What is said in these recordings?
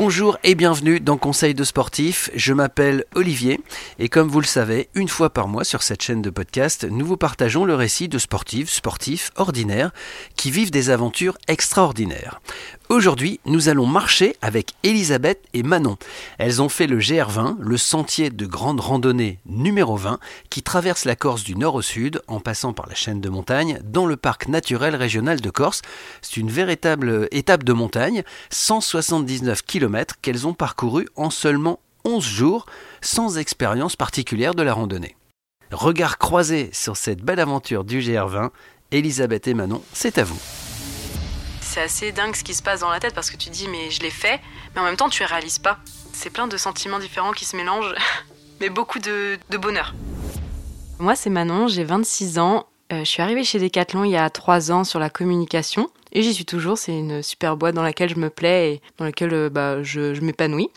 Bonjour et bienvenue dans Conseil de sportif. Je m'appelle Olivier et comme vous le savez, une fois par mois sur cette chaîne de podcast, nous vous partageons le récit de sportifs, sportifs ordinaires qui vivent des aventures extraordinaires. Aujourd'hui, nous allons marcher avec Elisabeth et Manon. Elles ont fait le GR20, le sentier de grande randonnée numéro 20, qui traverse la Corse du nord au sud, en passant par la chaîne de montagne, dans le parc naturel régional de Corse. C'est une véritable étape de montagne, 179 km qu'elles ont parcouru en seulement 11 jours, sans expérience particulière de la randonnée. Regard croisé sur cette belle aventure du GR20, Elisabeth et Manon, c'est à vous c'est assez dingue ce qui se passe dans la tête parce que tu dis mais je l'ai fait, mais en même temps tu réalises pas. C'est plein de sentiments différents qui se mélangent, mais beaucoup de, bonheur. Moi c'est Manon, j'ai 26 ans. Euh, je suis arrivée chez Decathlon il y a 3 ans sur la communication et j'y suis toujours. C'est une super boîte dans laquelle je me plais et dans laquelle euh, bah, je, je m'épanouis.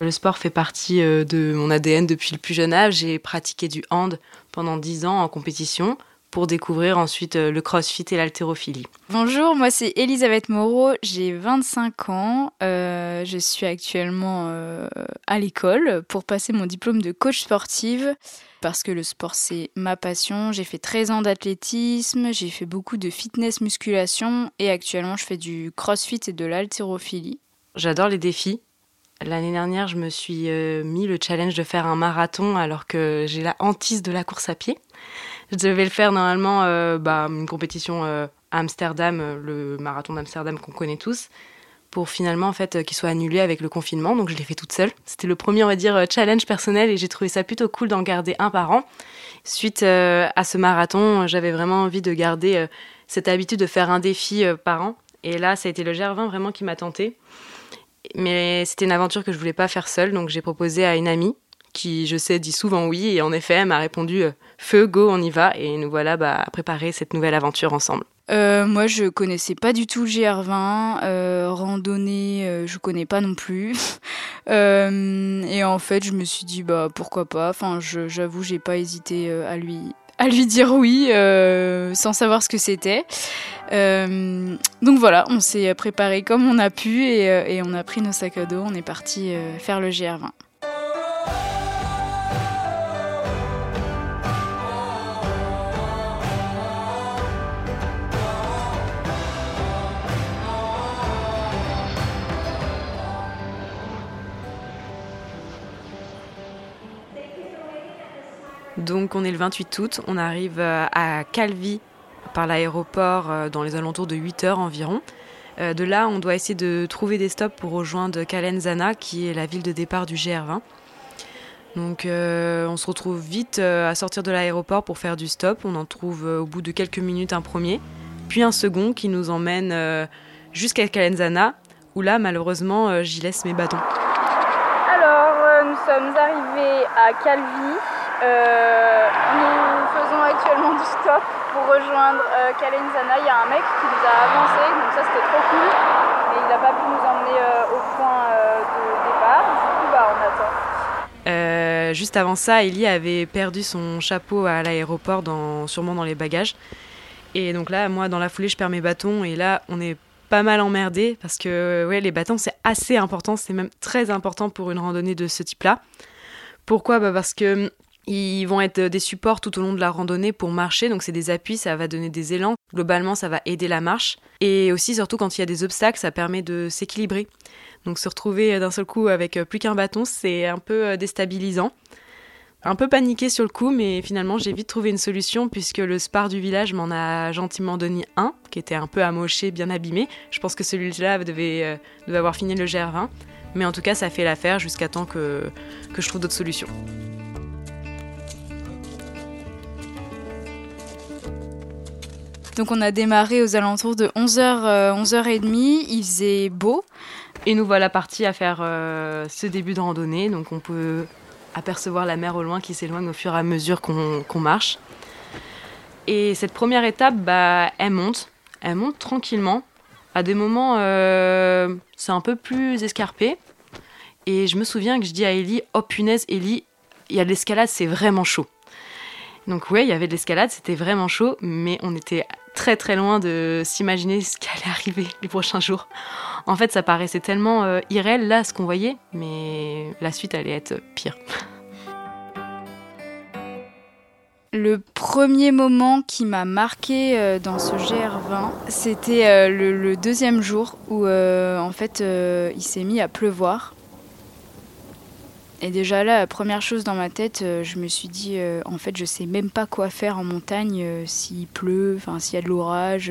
Le sport fait partie euh, de mon ADN depuis le plus jeune âge. J'ai pratiqué du hand pendant 10 ans en compétition pour découvrir ensuite euh, le crossfit et l'haltérophilie. Bonjour, moi c'est Elisabeth Moreau, j'ai 25 ans, euh, je suis actuellement euh, à l'école pour passer mon diplôme de coach sportive parce que le sport c'est ma passion. J'ai fait 13 ans d'athlétisme, j'ai fait beaucoup de fitness musculation et actuellement je fais du crossfit et de l'haltérophilie. J'adore les défis. L'année dernière, je me suis mis le challenge de faire un marathon alors que j'ai la hantise de la course à pied. Je devais le faire normalement, euh, bah, une compétition euh, à Amsterdam, euh, le marathon d'Amsterdam qu'on connaît tous, pour finalement en fait qu'il soit annulé avec le confinement. Donc je l'ai fait toute seule. C'était le premier, on va dire, challenge personnel et j'ai trouvé ça plutôt cool d'en garder un par an. Suite à ce marathon, j'avais vraiment envie de garder cette habitude de faire un défi par an. Et là, ça a été le GR20 vraiment qui m'a tenté. Mais c'était une aventure que je voulais pas faire seule, donc j'ai proposé à une amie qui, je sais, dit souvent oui. Et en effet, elle m'a répondu feu, go, on y va. Et nous voilà bah, à préparer cette nouvelle aventure ensemble. Euh, moi, je connaissais pas du tout le GR20. Euh, randonnée, euh, je connais pas non plus. et en fait, je me suis dit, bah pourquoi pas. Enfin, j'avoue, j'ai pas hésité à lui à lui dire oui sans savoir ce que c'était. donc voilà, on s'est préparé comme on a pu et, et, on a pris nos sacs à dos. On est parti faire le GR20. Donc on est le 28 août, on arrive euh, à Calvi par l'aéroport euh, dans les alentours de 8 heures environ. Euh, de là, on doit essayer de trouver des stops pour rejoindre Calenzana, qui est la ville de départ du GR20. Donc on se retrouve vite à sortir de l'aéroport pour faire du stop. On en trouve au bout de quelques minutes un premier, puis un second qui nous emmène jusqu'à Calenzana, où là malheureusement j'y laisse mes bâtons. Alors nous sommes arrivés à Calvi, euh, nous faisons actuellement du stop pour rejoindre euh, Kalenzana. Il y a un mec qui nous a avancé, donc ça c'était trop cool, mais il n'a pas pu nous emmener euh, au point de départ. Du coup, bah, on attend. juste avant ça, Ellie avait perdu son chapeau à l'aéroport, sûrement dans les bagages. Et donc là, moi, dans la foulée, je perds mes bâtons. Et là, on est pas mal emmerdé parce que ouais, les bâtons, c'est assez important. C'est même très important pour une randonnée de ce type-là. Pourquoi? Bah Parce que ils vont être des supports tout au long de la randonnée pour marcher, donc c'est des appuis, ça va donner des élans. Globalement, ça va aider la marche. Et aussi, surtout quand il y a des obstacles, ça permet de s'équilibrer. Donc se retrouver d'un seul coup avec plus qu'un bâton, c'est un peu euh, déstabilisant. Un peu paniqué sur le coup, mais finalement j'ai vite trouvé une solution puisque le spar du village m'en a gentiment donné un, qui était un peu amoché, bien abîmé. Je pense que celui-là devait, euh, avoir fini le GR20. Mais en tout cas, ça fait l'affaire jusqu'à temps que je trouve d'autres solutions. Donc on a démarré aux alentours de 11h, 11h30, il faisait beau. Et nous voilà partis à faire euh, ce début de randonnée. Donc on peut apercevoir la mer au loin qui s'éloigne au fur et à mesure qu'on marche. Et cette première étape, bah, elle monte. Elle monte tranquillement. À des moments, euh, c'est un peu plus escarpé. Et je me souviens que je dis à Ellie, oh punaise, Ellie, il y a de l'escalade, c'est vraiment chaud. Donc ouais, il y avait de l'escalade, c'était vraiment chaud, mais on était très très loin de s'imaginer ce qui allait arriver les prochains jours. En fait, ça paraissait tellement euh, irréel là ce qu'on voyait, mais la suite allait être pire. Le premier moment qui m'a marqué euh, dans ce GR20, c'était euh, le, deuxième jour où en fait il s'est mis à pleuvoir. Et déjà là, première chose dans ma tête, je me suis dit, en fait, je sais même pas quoi faire en montagne s'il pleut, enfin s'il y a de l'orage,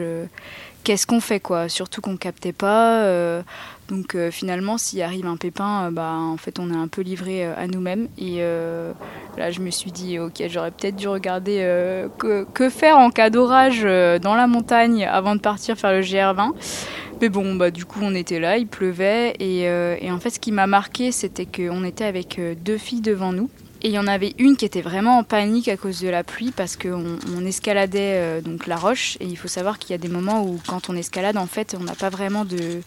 qu'est-ce qu'on fait quoi? Surtout qu'on captait pas. Euh, donc euh, finalement, s'il arrive un pépin, euh, bah, en fait, on est un peu livré à nous-mêmes. Et là, je me suis dit, ok, j'aurais peut-être dû regarder que, faire en cas d'orage dans la montagne avant de partir faire le GR20. Mais bon, bah, du coup, on était là, il pleuvait. Et, et en fait, ce qui m'a marqué, c'était qu'on était avec deux filles devant nous. Et il y en avait une qui était vraiment en panique à cause de la pluie parce qu'on on escaladait euh, donc la roche. Et il faut savoir qu'il y a des moments où quand on escalade, en fait, on n'a pas vraiment de,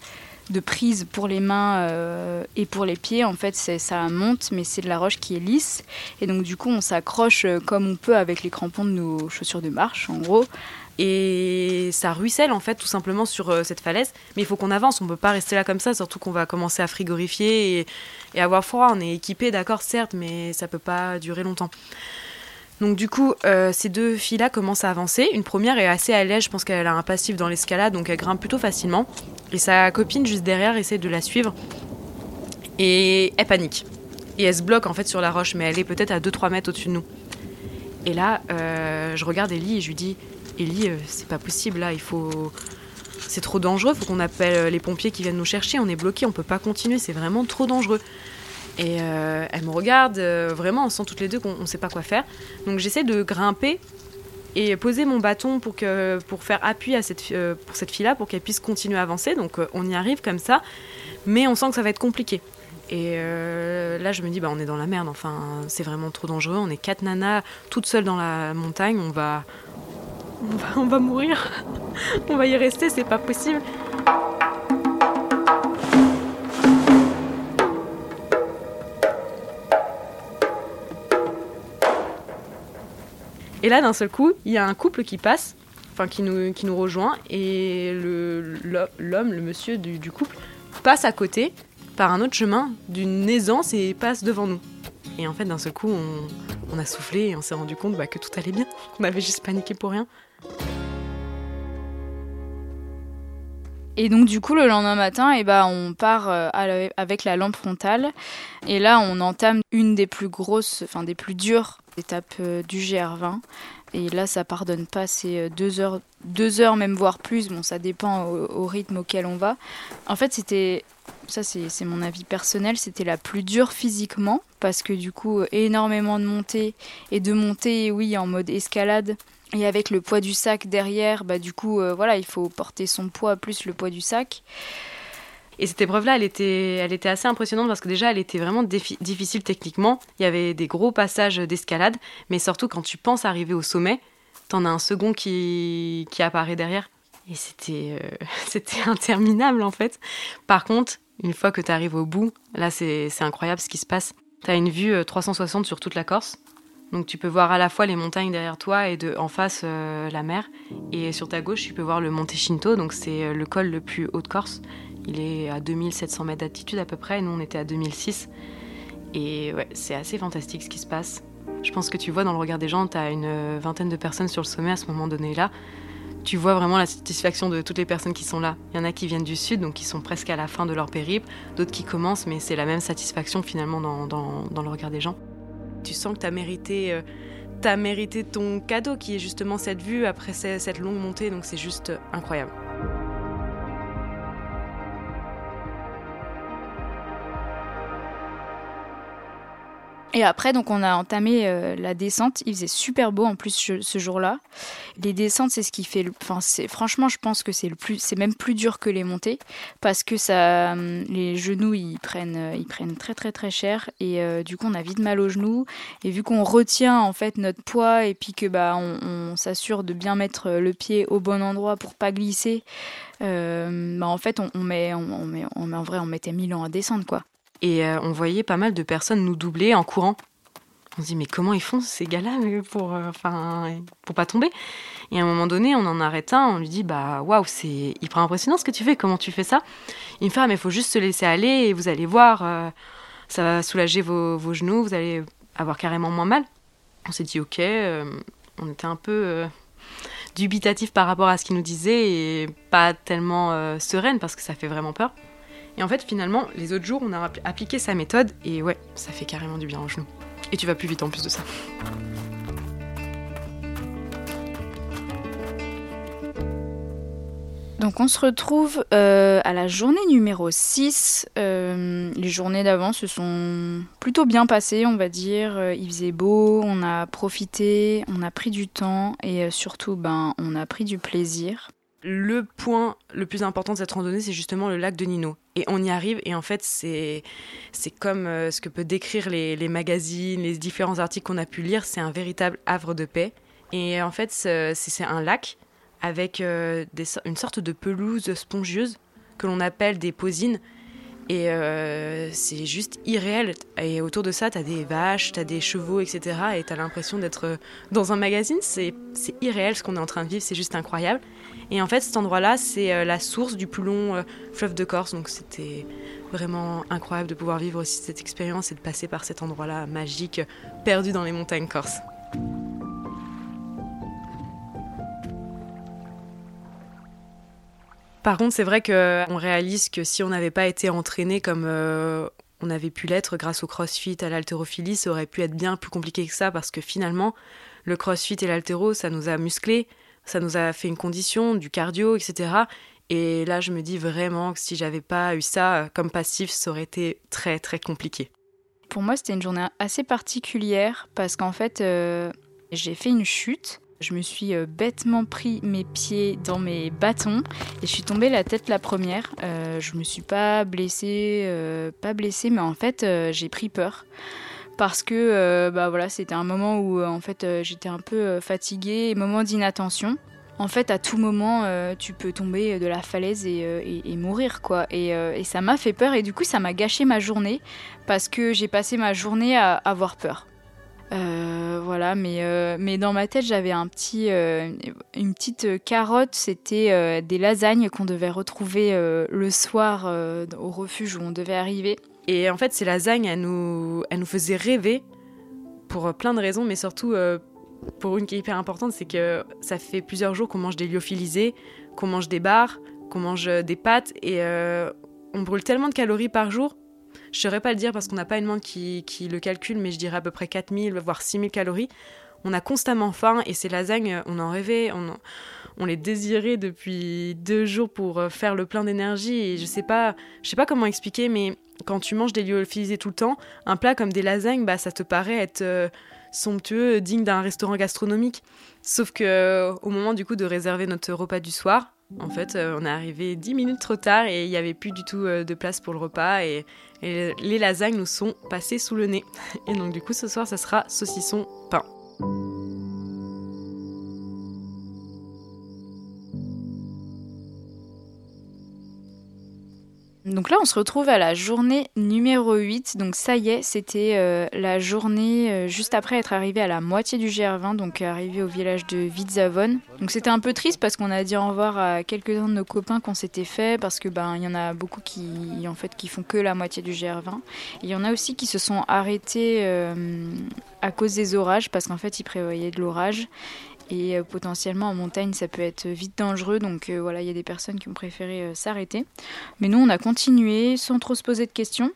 de prise pour les mains euh, et pour les pieds. En fait, ça monte, mais c'est de la roche qui est lisse. Et donc, du coup, on s'accroche euh, comme on peut avec les crampons de nos chaussures de marche, en gros, et ça ruisselle en fait tout simplement sur euh, cette falaise. Mais il faut qu'on avance, on peut pas rester là comme ça, surtout qu'on va commencer à frigorifier et, avoir froid. On est équipé, d'accord, certes, mais ça peut pas durer longtemps. Donc du coup, euh, ces deux filles-là commencent à avancer. Une première est assez à l'aise, je pense qu'elle a un passif dans l'escalade, donc elle grimpe plutôt facilement. Et sa copine juste derrière essaie de la suivre. Et elle panique. Et elle se bloque en fait sur la roche, mais elle est peut-être à 2-3 mètres au-dessus de nous. Et là, euh, je regarde Ellie et je lui dis Ellie, euh, c'est pas possible là, il faut. C'est trop dangereux, faut qu'on appelle euh, les pompiers qui viennent nous chercher, on est bloqué, on peut pas continuer, c'est vraiment trop dangereux. Et euh, elle me regarde, vraiment, on sent toutes les deux qu'on sait pas quoi faire. Donc j'essaie de grimper et poser mon bâton pour, que, pour faire appui à cette, pour cette fille-là, pour qu'elle puisse continuer à avancer. Donc on y arrive comme ça, mais on sent que ça va être compliqué. Et là, je me dis, bah, on est dans la merde, enfin, c'est vraiment trop dangereux. On est quatre nanas toutes seules dans la montagne, on va, on va, mourir. on va y rester, c'est pas possible. Et là, d'un seul coup, il y a un couple qui passe, enfin qui nous, qui nous rejoint, et l'homme, le, monsieur du, couple, passe à côté par un autre chemin d'une aisance et passe devant nous. Et en fait, d'un seul coup, on, a soufflé et on s'est rendu compte bah, que tout allait bien. On avait juste paniqué pour rien. Et donc du coup le lendemain matin, eh ben, on part euh, avec la lampe frontale et là on entame une des plus grosses, enfin des plus dures étapes euh, du GR20. Et là ça pardonne pas, c'est euh, deux heures, deux heures même voire plus. Bon ça dépend au, rythme auquel on va. En fait c'était, ça c'est mon avis personnel, c'était la plus dure physiquement parce que du coup énormément de montées et de montées oui en mode escalade et avec le poids du sac derrière, bah du coup, euh, voilà, il faut porter son poids plus le poids du sac. Et cette épreuve-là, elle était, elle était assez impressionnante parce que déjà, elle était vraiment difficile techniquement. Il y avait des gros passages d'escalade, mais surtout quand tu penses arriver au sommet, t'en as un second qui, qui apparaît derrière. Et c'était, euh, c'était interminable en fait. Par contre, une fois que tu arrives au bout, là, c'est incroyable ce qui se passe. Tu as une vue 360 euh, sur toute la Corse. Donc tu peux voir à la fois les montagnes derrière toi et de, en face euh, la mer. Et sur ta gauche, tu peux voir le Monte Shinto, donc c'est le col le plus haut de Corse. Il est à 2700 mètres d'altitude à peu près, nous on était à 2006. Et ouais, c'est assez fantastique ce qui se passe. Je pense que tu vois dans le regard des gens, tu as une vingtaine de personnes sur le sommet à ce moment donné-là. Tu vois vraiment la satisfaction de toutes les personnes qui sont là. Il y en a qui viennent du sud, donc qui sont presque à la fin de leur périple, d'autres qui commencent, mais c'est la même satisfaction finalement dans, le regard des gens tu sens que tu as mérité, euh, as mérité ton cadeau qui est justement cette vue après cette longue montée, donc c'est juste incroyable. Et après, donc, on a entamé euh, la descente. Il faisait super beau en plus ce jour-là. Les descentes, c'est ce qui fait. Enfin, franchement, je pense que c'est le plus, c'est même plus dur que les montées parce que ça, hum, les genoux, ils prennent, euh, ils prennent très très très cher et euh, du coup, on a vite mal aux genoux. Et vu qu'on retient en fait notre poids et puis que bah, on, s'assure de bien mettre le pied au bon endroit pour pas glisser. bah en fait, on, met, on, met, en vrai, on mettait mille ans à descendre quoi. Et euh, on voyait pas mal de personnes nous doubler en courant. On se dit mais comment ils font ces gars-là pour, enfin, pour pas tomber? Et à un moment donné, on en arrête un, on lui dit bah waouh, c'est hyper impressionnant ce que tu fais, comment tu fais ça? Il me fait ah, mais faut juste se laisser aller et vous allez voir, ça va soulager vos, vos, genoux, vous allez avoir carrément moins mal. On s'est dit ok, on était un peu dubitatif par rapport à ce qu'il nous disait et pas tellement euh, sereine parce que ça fait vraiment peur. Et en fait, finalement, les autres jours, on a appliqué sa méthode et ouais, ça fait carrément du bien aux genoux. Et tu vas plus vite en plus de ça. Donc on se retrouve euh, à la journée numéro 6. Euh, les journées d'avant se sont plutôt bien passées, on va dire. Euh, il faisait beau, on a profité, on a pris du temps et surtout ben, on a pris du plaisir. Le point le plus important de cette randonnée, c'est justement le lac de Nino. Et on y arrive, et en fait, c'est, comme ce que peut décrire les, magazines, les différents articles qu'on a pu lire. C'est un véritable havre de paix. Et en fait, c'est, c'est un lac avec euh, une sorte de pelouse spongieuse que l'on appelle des posines. Et euh, c'est juste irréel. Et autour de ça, tu as des vaches, tu as des chevaux, etc. Et tu as l'impression d'être dans un magazine. C'est irréel ce qu'on est en train de vivre, c'est juste incroyable. Et en fait, cet endroit-là, c'est euh, la source du plus long fleuve de Corse. Donc c'était vraiment incroyable de pouvoir vivre aussi cette expérience et de passer par cet endroit-là magique, perdu dans les montagnes corses. Par contre, c'est vrai qu'on réalise que si on n'avait pas été entraîné comme euh, on avait pu l'être grâce au crossfit, à l'haltérophilie, ça aurait pu être bien plus compliqué que ça parce que finalement, le crossfit et l'haltéro, ça nous a musclés, ça nous a fait une condition, du cardio, etc. Et là, je me dis vraiment que si j'avais pas eu ça comme passif, ça aurait été très très compliqué. Pour moi, c'était une journée assez particulière parce qu'en fait, euh, j'ai fait une chute je me suis euh, bêtement pris mes pieds dans mes bâtons et je suis tombée la tête la première. Euh, je me suis pas blessée, euh, pas blessée, mais en fait j'ai pris peur parce que bah voilà c'était un moment où en fait j'étais un peu fatiguée, moment d'inattention. En fait, à tout moment, tu peux tomber de la falaise et, et, mourir, quoi. Et, et ça m'a fait peur, et du coup, ça m'a gâché ma journée, parce que j'ai passé ma journée à avoir peur. Euh, voilà, mais, euh, mais dans ma tête, j'avais un petit, euh, une petite carotte. C'était des lasagnes qu'on devait retrouver le soir au refuge où on devait arriver. Et en fait, ces lasagnes, elles nous, elles nous faisaient rêver pour plein de raisons, mais surtout pour une qui est hyper importante, c'est que ça fait plusieurs jours qu'on mange des lyophilisés, qu'on mange des bars, qu'on mange des pâtes, et on brûle tellement de calories par jour je ne saurais pas le dire parce qu'on n'a pas une main qui, le calcule, mais je dirais à peu près 4000, voire 6000 calories. On a constamment faim et ces lasagnes, on en rêvait, on, les désirait depuis deux jours pour euh, faire le plein d'énergie. Et je sais pas, je sais pas comment expliquer, mais quand tu manges des lyophilisés tout le temps, un plat comme des lasagnes, bah, ça te paraît être euh, somptueux, digne d'un restaurant gastronomique. Sauf que euh, au moment du coup de réserver notre repas du soir, en fait, on est arrivé 10 minutes trop tard et il n'y avait plus du tout de place pour le repas et et les lasagnes nous sont passées sous le nez. Et donc du coup ce soir ça sera saucisson pain. Donc là, on se retrouve à la journée numéro 8. Donc ça y est, c'était euh, la journée euh, juste après être arrivé à la moitié du GR20, donc arrivé au village de Vidzavon. Donc c'était un peu triste parce qu'on a dit au revoir à quelques-uns de nos copains qu'on s'était fait parce que ben il y en a beaucoup qui en fait qui font que la moitié du GR20. Il y en a aussi qui se sont arrêtés euh, à cause des orages parce qu'en fait ils prévoyaient de l'orage et euh, potentiellement en montagne, ça peut être vite dangereux. Donc euh, voilà, il y a des personnes qui ont préféré euh, s'arrêter. Mais nous, on a continué sans trop se poser de questions.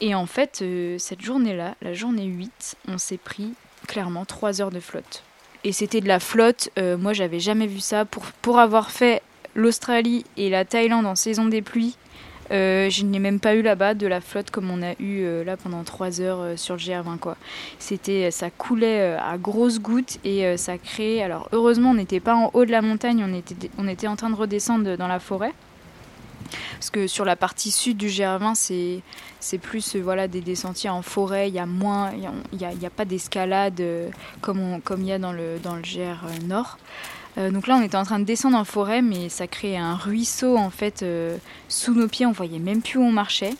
Et en fait, cette journée-là, la journée 8, on s'est pris clairement 3 heures de flotte. Et c'était de la flotte, moi j'avais jamais vu ça. Pour, pour avoir fait l'Australie et la Thaïlande en saison des pluies, euh, je n'ai même pas eu là-bas de la flotte comme on a eu euh, là pendant 3 heures euh, sur le GR20 quoi. C'était, ça coulait à grosses gouttes et ça créait. Alors heureusement on n'était pas en haut de la montagne, on était, on était en train de redescendre dans la forêt. Parce que sur la partie sud du GR20, c'est, c'est plus voilà, des, des, en forêt, il y a moins, il n'y a, a, pas d'escalade comme il y a dans le, dans le GR Nord. Euh, donc là, on était en train de descendre en forêt, mais ça créait un ruisseau en fait euh, sous nos pieds. On voyait même plus où on marchait.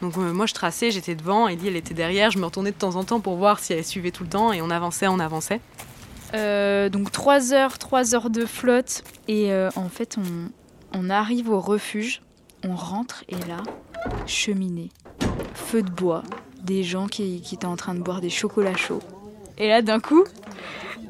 Donc euh, moi, je traçais, j'étais devant, Ellie, elle était derrière. Je me retournais de temps en temps pour voir si elle suivait tout le temps, et on avançait, on avançait. donc 3 heures, 3 heures de flotte, et en fait, on, on arrive au refuge, on rentre, et là, cheminée, feu de bois, des gens qui, qui étaient en train de boire des chocolats chauds. Et là, d'un coup,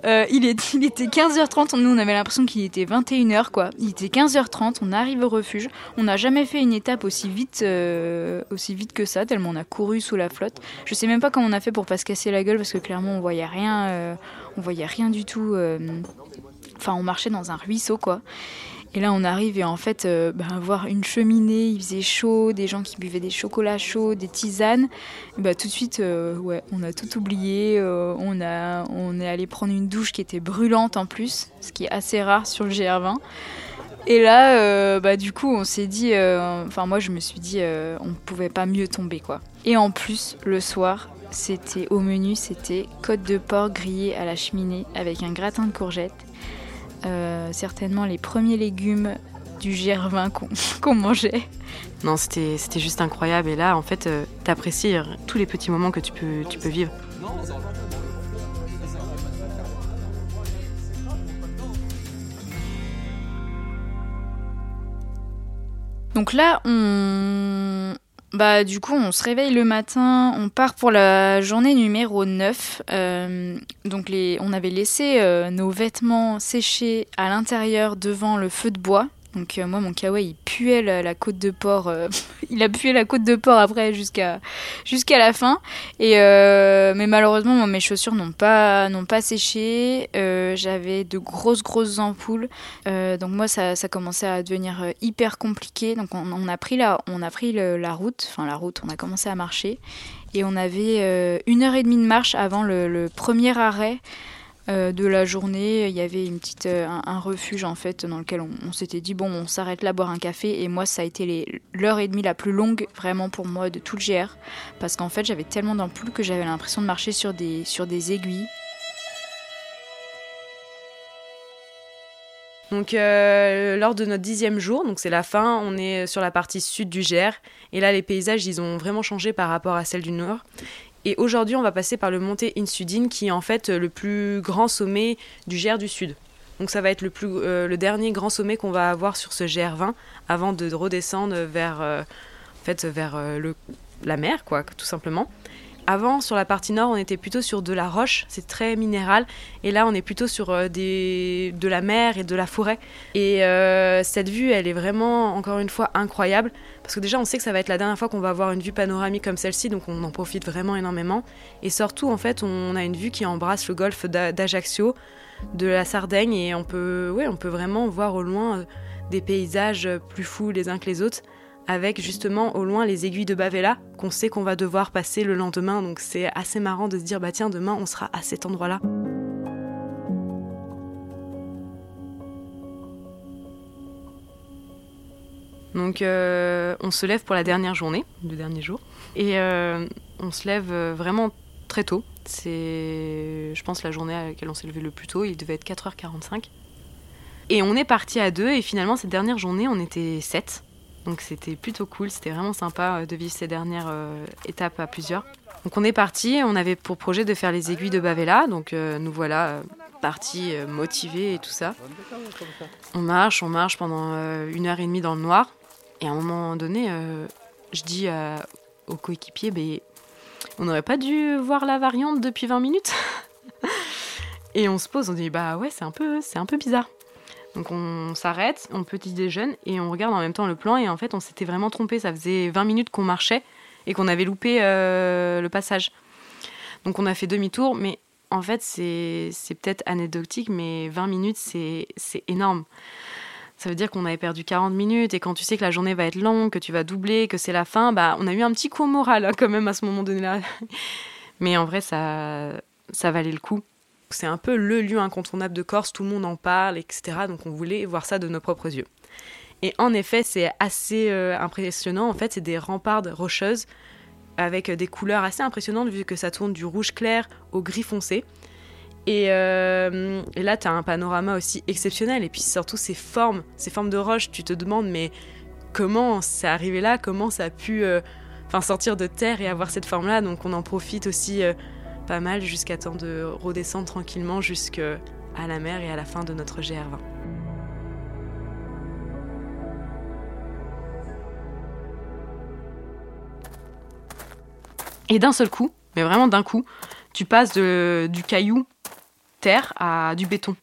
euh, il, était 15h30, nous on avait l'impression qu'il était 21h quoi. Il était 15h30, on arrive au refuge. On n'a jamais fait une étape aussi vite, euh, aussi vite que ça, tellement on a couru sous la flotte. Je sais même pas comment on a fait pour pas se casser la gueule parce que clairement on voyait rien, euh, on voyait rien du tout. Enfin, on marchait dans un ruisseau quoi. Et là, on arrive et en fait, euh, bah, voir une cheminée, il faisait chaud, des gens qui buvaient des chocolats chauds, des tisanes. bah, tout de suite, euh, ouais, on a tout oublié. Euh, on, a, on est allé prendre une douche qui était brûlante en plus, ce qui est assez rare sur le GR20. Et là, bah, du coup, on s'est dit, enfin, moi, je me suis dit, on ne pouvait pas mieux tomber, quoi. Et en plus, le soir, c'était au menu, c'était côte de porc grillée à la cheminée avec un gratin de courgettes euh, certainement les premiers légumes du GR20 qu'on mangeait. Non, c'était juste incroyable. Et là, en fait, euh, t'apprécies tous les petits moments que tu peux, tu peux vivre. Donc là, on, bah, du coup, on se réveille le matin, on part pour la journée numéro 9. Euh, donc, on avait laissé euh, nos vêtements sécher à l'intérieur devant le feu de bois. Donc euh, moi mon kawaii il puait la, côte de porc, euh, il a pué la côte de porc après jusqu'à la fin. Et euh, mais malheureusement mes chaussures n'ont pas n'ont pas séché. J'avais de grosses grosses ampoules, donc moi ça, ça commençait à devenir hyper compliqué. Donc on, a pris la on a pris la route, enfin la route, on a commencé à marcher et on avait une heure et demie de marche avant le premier arrêt. Euh, de la journée. Il y avait une petite, euh, un, refuge en fait dans lequel on, s'était dit bon on s'arrête là boire un café et moi ça a été l'heure et demie la plus longue vraiment pour moi de tout le GR parce qu'en fait j'avais tellement d'ampoules que j'avais l'impression de marcher sur des, aiguilles. Donc euh, lors de notre dixième jour, donc c'est la fin, on est sur la partie sud du GR et là les paysages ils ont vraiment changé par rapport à celle du nord et aujourd'hui, on va passer par le Monte Insudin, qui est en fait le plus grand sommet du GR du Sud. Donc ça va être le, plus, euh, le dernier grand sommet qu'on va avoir sur ce GR20 avant de redescendre vers, euh, en fait, vers euh, le, la mer, quoi, tout simplement. Avant, sur la partie nord, on était plutôt sur de la roche, c'est très minéral. Et là, on est plutôt sur des, de la mer et de la forêt. Et cette vue, elle est vraiment, encore une fois, incroyable. Parce que déjà, on sait que ça va être la dernière fois qu'on va avoir une vue panoramique comme celle-ci, donc on en profite vraiment énormément. Et surtout, en fait, on a une vue qui embrasse le golfe d'Ajaccio, de la Sardaigne, et on peut, on peut vraiment voir au loin euh, des paysages plus fous les uns que les autres, avec justement au loin les aiguilles de Bavella, qu'on sait qu'on va devoir passer le lendemain. Donc c'est assez marrant de se dire, bah tiens, demain, on sera à cet endroit-là. Donc euh, on se lève pour la dernière journée, le dernier jour, et euh, on se lève euh, vraiment très tôt. C'est, je pense, la journée à laquelle on s'est levé le plus tôt. Il devait être 4h45. Et on est parti à deux, et finalement, cette dernière journée, on était sept. Donc c'était plutôt cool, c'était vraiment sympa de vivre ces dernières étapes à plusieurs. Donc on est parti, on avait pour projet de faire les aiguilles de Bavella, donc nous voilà partis motivés et tout ça. On marche, on marche pendant une heure et demie dans le noir. Et à un moment donné, euh, je dis aux coéquipiers, ben, on n'aurait pas dû voir la variante depuis 20 minutes Et on se pose, on dit, bah ouais, c'est un peu, un peu bizarre. Donc on s'arrête, on petit déjeune et on regarde en même temps le plan et en fait on s'était vraiment trompé. Ça faisait 20 minutes qu'on marchait et qu'on avait loupé euh, le passage. Donc on a fait demi-tour, mais en fait c'est peut-être anecdotique, mais 20 minutes c'est énorme ça veut dire qu'on avait perdu 40 minutes et quand tu sais que la journée va être longue, que tu vas doubler, que c'est la fin, bah on a eu un petit coup au moral hein, quand même à ce moment donné-là. Mais en vrai, ça, ça valait le coup. C'est un peu le lieu incontournable de Corse, tout le monde en parle, etc. Donc on voulait voir ça de nos propres yeux. Et en effet, c'est assez euh, impressionnant. En fait, c'est des remparts rocheuses avec des couleurs assez impressionnantes vu que ça tourne du rouge clair au gris foncé. Et, euh, et là, tu as un panorama aussi exceptionnel. Et puis surtout, ces formes, ces formes de roches, tu te demandes, mais comment c'est arrivé là? Comment ça a pu euh, sortir de terre et avoir cette forme-là? Donc on en profite aussi euh, pas mal jusqu'à temps de redescendre tranquillement jusqu'à la mer et à la fin de notre GR20. Et d'un seul coup, mais vraiment d'un coup, tu passes du caillou terre à du béton.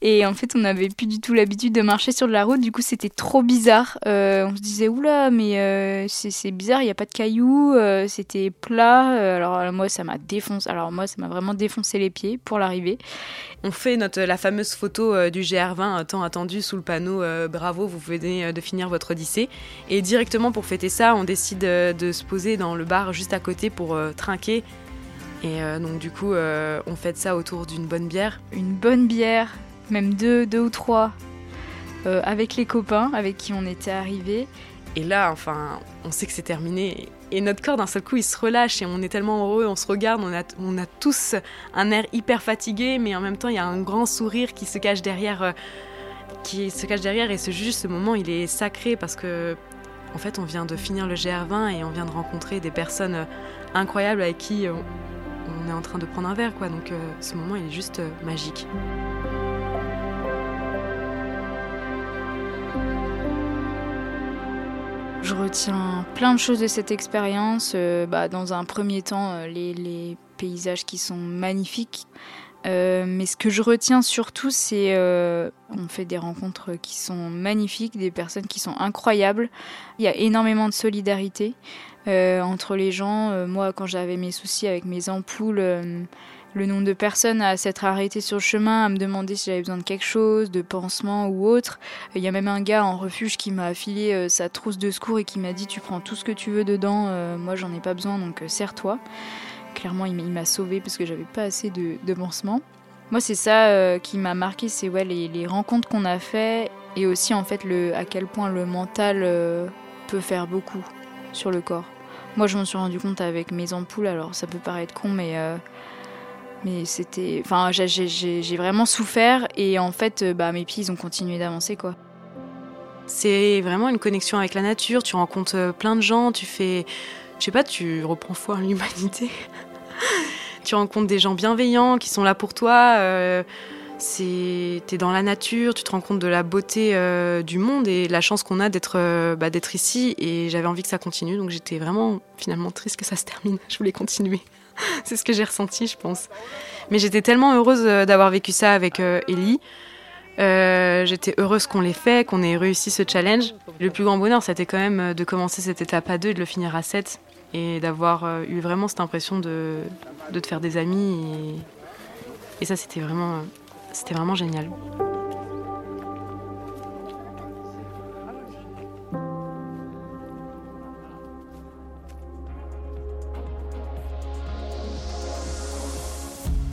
Et en fait, on n'avait plus du tout l'habitude de marcher sur de la route. Du coup, c'était trop bizarre. Euh, on se disait, oula, mais euh, c'est bizarre, il n'y a pas de cailloux, euh, c'était plat. alors, moi, ça m'a défoncé. Alors, moi, ça m'a vraiment défoncé les pieds pour l'arrivée. On fait notre, la fameuse photo du GR20 tant attendue sous le panneau Bravo, vous venez de finir votre Odyssée. Et directement pour fêter ça, on décide de se poser dans le bar juste à côté pour trinquer et euh, donc du coup, euh, on fait ça autour d'une bonne bière. Une bonne bière, même deux, deux ou trois, euh, avec les copains avec qui on était arrivés. Et là, enfin, on sait que c'est terminé. Et notre corps, d'un seul coup, il se relâche et on est tellement heureux, on se regarde, on a, on a tous un air hyper fatigué, mais en même temps, il y a un grand sourire qui se cache derrière. qui se cache derrière et ce juste ce moment, il est sacré parce que en fait, on vient de finir le GR20 et on vient de rencontrer des personnes incroyables avec qui on est en train de prendre un verre, quoi. Donc euh, ce moment, il est juste euh, magique. Je retiens plein de choses de cette expérience. Euh, bah, dans un premier temps, les, paysages qui sont magnifiques. Mais ce que je retiens surtout, c'est on fait des rencontres qui sont magnifiques, des personnes qui sont incroyables. Il y a énormément de solidarité. Euh, entre les gens. Euh, moi, quand j'avais mes soucis avec mes ampoules, euh, le nombre de personnes à s'être arrêtées sur le chemin, à me demander si j'avais besoin de quelque chose, de pansement ou autre. Il y a même un gars en refuge qui m'a affilé sa trousse de secours et qui m'a dit Tu prends tout ce que tu veux dedans, moi j'en ai pas besoin donc serre-toi. Clairement, il m'a sauvé parce que j'avais pas assez de, de. Moi, c'est ça qui m'a marqué, c'est ouais, les, les rencontres qu'on a fait et aussi en fait le, à quel point le mental peut faire beaucoup sur le corps. Moi, je m'en suis rendu compte avec mes ampoules, alors ça peut paraître con, mais, euh, mais c'était. Enfin, j'ai vraiment souffert et en fait, euh, bah, mes pieds, ils ont continué d'avancer, quoi. C'est vraiment une connexion avec la nature, tu rencontres euh, plein de gens, tu fais. Je sais pas, tu reprends foi en l'humanité? tu rencontres des gens bienveillants qui sont là pour toi c'est t'es dans la nature, tu te rends compte de la beauté euh, du monde et la chance qu'on a d'être euh, bah, d'être ici. Et j'avais envie que ça continue, donc j'étais vraiment finalement triste que ça se termine. Je voulais continuer. c'est ce que j'ai ressenti, je pense. Mais j'étais tellement heureuse euh, d'avoir vécu ça avec Ellie. j'étais heureuse qu'on l'ait fait, qu'on ait réussi ce challenge. Le plus grand bonheur, c'était quand même de commencer cette étape à deux et de le finir à 7 et d'avoir eu vraiment cette impression de, de te faire des amis. Et, et ça, c'était vraiment c'était vraiment génial.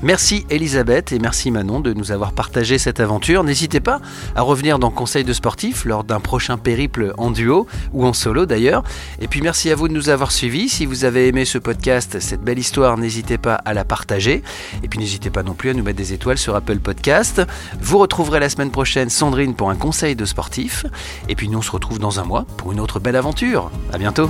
Merci Elisabeth et merci Manon de nous avoir partagé cette aventure. N'hésitez pas à revenir dans Conseil de sportif lors d'un prochain périple en duo ou en solo d'ailleurs. Et puis merci à vous de nous avoir suivis. Si vous avez aimé ce podcast, cette belle histoire, n'hésitez pas à la partager. Et puis n'hésitez pas non plus à nous mettre des étoiles sur Apple Podcast. Vous retrouverez la semaine prochaine Sandrine pour un conseil de sportif. Et puis nous on se retrouve dans un mois pour une autre belle aventure. À bientôt.